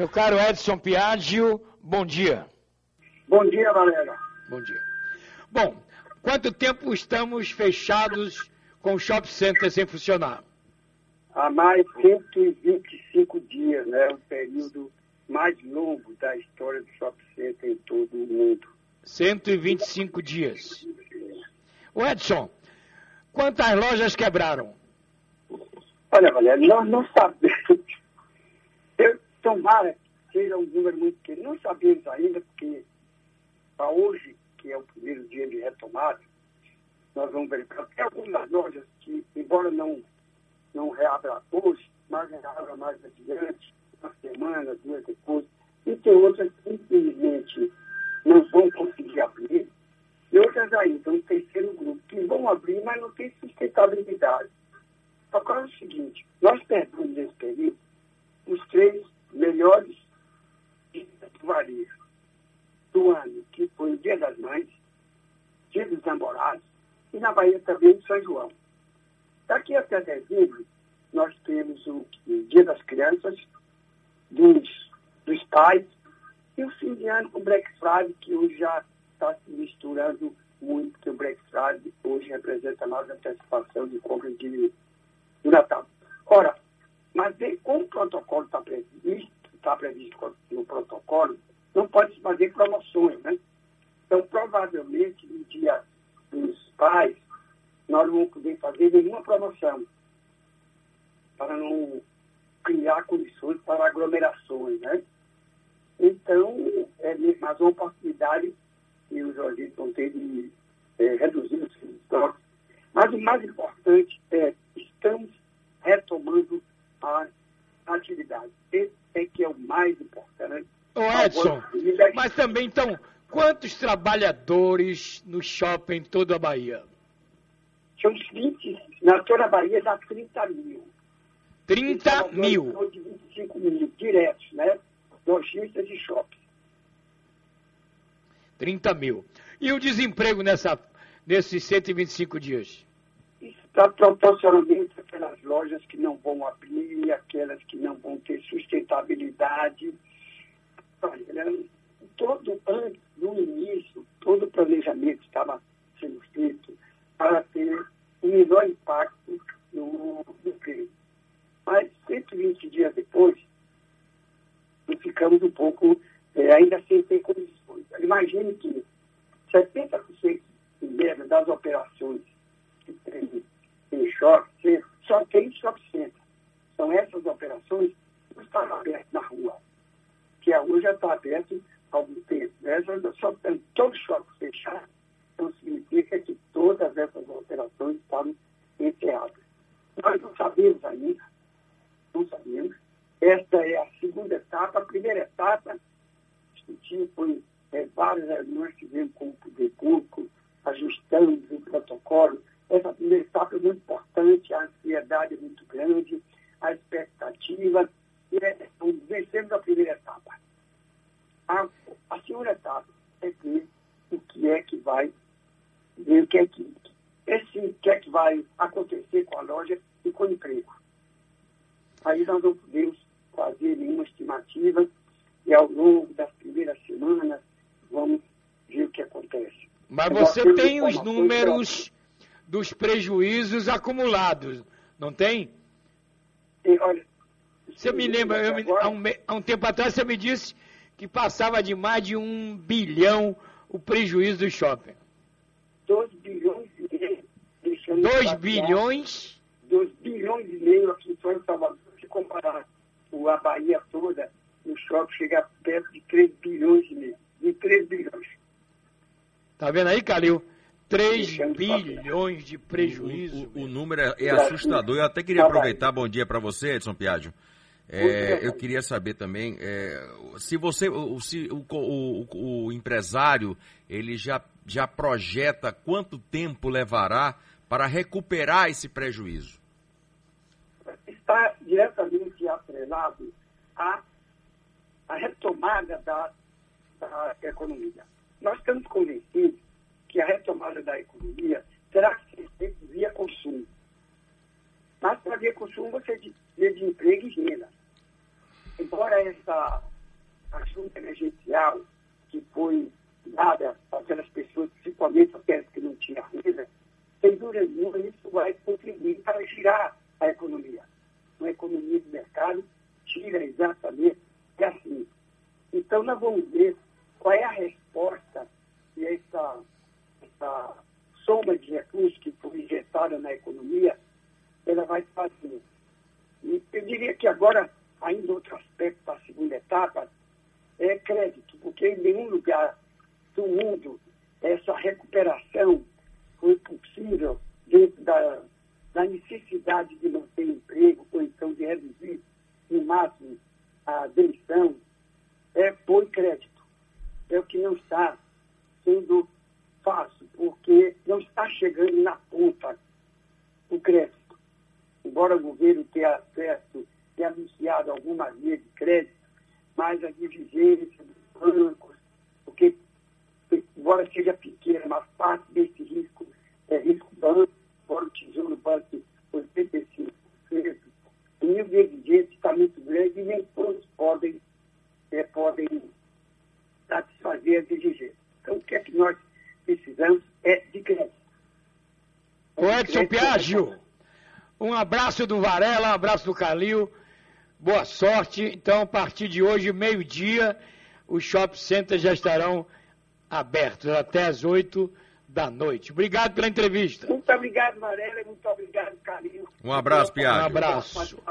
Meu caro Edson Piaggio, bom dia. Bom dia, Valéria. Bom dia. Bom, quanto tempo estamos fechados com o shopping center sem funcionar? Há mais 125 dias, né? O período mais longo da história do shopping center em todo o mundo. 125 dias. O Edson, quantas lojas quebraram? Olha, Valéria, nós não sabemos. Eu, tomara que seja um número muito pequeno. Não sabemos ainda, porque para hoje, que é o primeiro dia de retomada, nós vamos verificar. Tem algumas lojas que, embora não, não reabra hoje, mas reabra mais adiante, uma semana, duas depois. E tem outras que, infelizmente, não vão conseguir abrir. E outras ainda, um terceiro grupo, que vão abrir, mas não tem sustentabilidade. Agora é o seguinte, nós perdemos nesse período os três melhores do varejo do ano, que foi o Dia das Mães, Dia dos Namorados, e na Bahia também São João. Daqui até dezembro, nós temos o, Dia das Crianças, dos, dos pais, e o fim de ano com o Black Friday, que hoje já está se misturando muito, porque o Black Friday hoje representa mais antecipação de compra de, de Natal. Ora, mas como o protocolo está previsto, está previsto no protocolo, não pode se fazer promoções, né? Então, provavelmente, no dia dos pais, nós não vamos poder fazer nenhuma promoção para não criar condições para aglomerações, né? Então, é mais uma oportunidade que os jornalistas vão ter de é, reduzir os estoques. Mas o mais importante é, estamos retomando a atividade. Esse é que é o mais importante. Ô Edson, mas também, então, quantos trabalhadores no shopping toda a Bahia? São uns 20, na toda a Bahia dá 30 mil. 30 mil? De 25 mil diretos, né? Lojistas e shopping. 30 mil. E o desemprego nessa, nesses 125 dias? Está proporcionalmente lojas que não vão abrir, aquelas que não vão ter sustentabilidade. Olha, todo antes, no início, todo o planejamento estava sendo feito para ter um menor impacto no emprego. Mas 120 dias depois, nós ficamos um pouco é, ainda sem ter condições. Imagine que 70% média das operações que tem em shopping só tem shopping center. São essas operações que estão abertas na rua, que a rua já está aberta há algum tempo. Essas só tem todos os shoppings fechados, então significa que todas essas operações estavam encerradas. Nós não sabemos ainda, não sabemos. Esta é a segunda etapa. A primeira etapa, discutir foi é, várias reuniões que tivemos com o poder público, ajustando o protocolo. Essa primeira etapa é muito importante, a ansiedade é muito grande, a expectativa. E é, vencemos a primeira etapa. A, a segunda etapa é ver o que é que vai, ver o que é que, esse, o que é que vai acontecer com a loja e com o emprego. Aí nós não podemos fazer nenhuma estimativa e ao longo das primeiras semanas vamos ver o que acontece. Mas você tem os números dos prejuízos acumulados, não tem? E, olha, você me lembra, eu, há, um, há um tempo atrás você me disse que passava de mais de um bilhão o prejuízo do shopping. 2 bilhões. 2 bilhões? 2 bilhões e meio aqui só em Salvador. Se comparar a Bahia toda, o shopping chega perto de 3 bilhões e meio. De 3 bilhões. Tá vendo aí, Calil? 3 bilhões de prejuízo. O, o, o número é, é, assustador. Eu até queria aproveitar, bom dia para você, Edson Piaggio. É, eu queria saber também é, se você, se o, o, o, empresário, ele já, já projeta quanto tempo levará para recuperar esse prejuízo. Está diretamente atrelado à, à retomada da, da economia. Nós estamos convencidos que a retomada da economia terá que ser feita via consumo. Mas para via consumo você precisa de emprego e renda. Embora essa ajuda emergencial que foi dada àquelas pessoas, principalmente aquelas que não tinham renda, sem dúvida nenhuma isso vai contribuir para girar a economia. Uma economia de mercado gira exatamente assim. Então nós vamos ver qual é a resposta que essa, essa soma de recursos que foi injetada na economia, ela vai fazer. E eu diria que agora, ainda outro aspecto da segunda etapa, é crédito, porque em nenhum lugar do mundo essa recuperação foi possível dentro da, da necessidade de manter emprego, ou então de reduzir no máximo a demissão, é por crédito. É o que não está sendo fácil, porque não está chegando na ponta o crédito. Embora o governo tenha, acesso, tenha anunciado alguma via de crédito, mas a diligência dos bancos, porque, embora seja pequena, mas parte desse risco é risco banco, embora o Tesouro Banco 85%, o nível de exigência está muito grande e nem todos podem, é, podem satisfazer as exigências. Então, o que é que nós precisamos é de crédito. O Edson Piaggio, um abraço do Varela, um abraço do Calil. Boa sorte. Então, a partir de hoje, meio-dia, os shopping centers já estarão abertos até as 8 da noite. Obrigado pela entrevista. Muito obrigado, Varela, muito obrigado, Calil. Um abraço, Piaggio. Um abraço.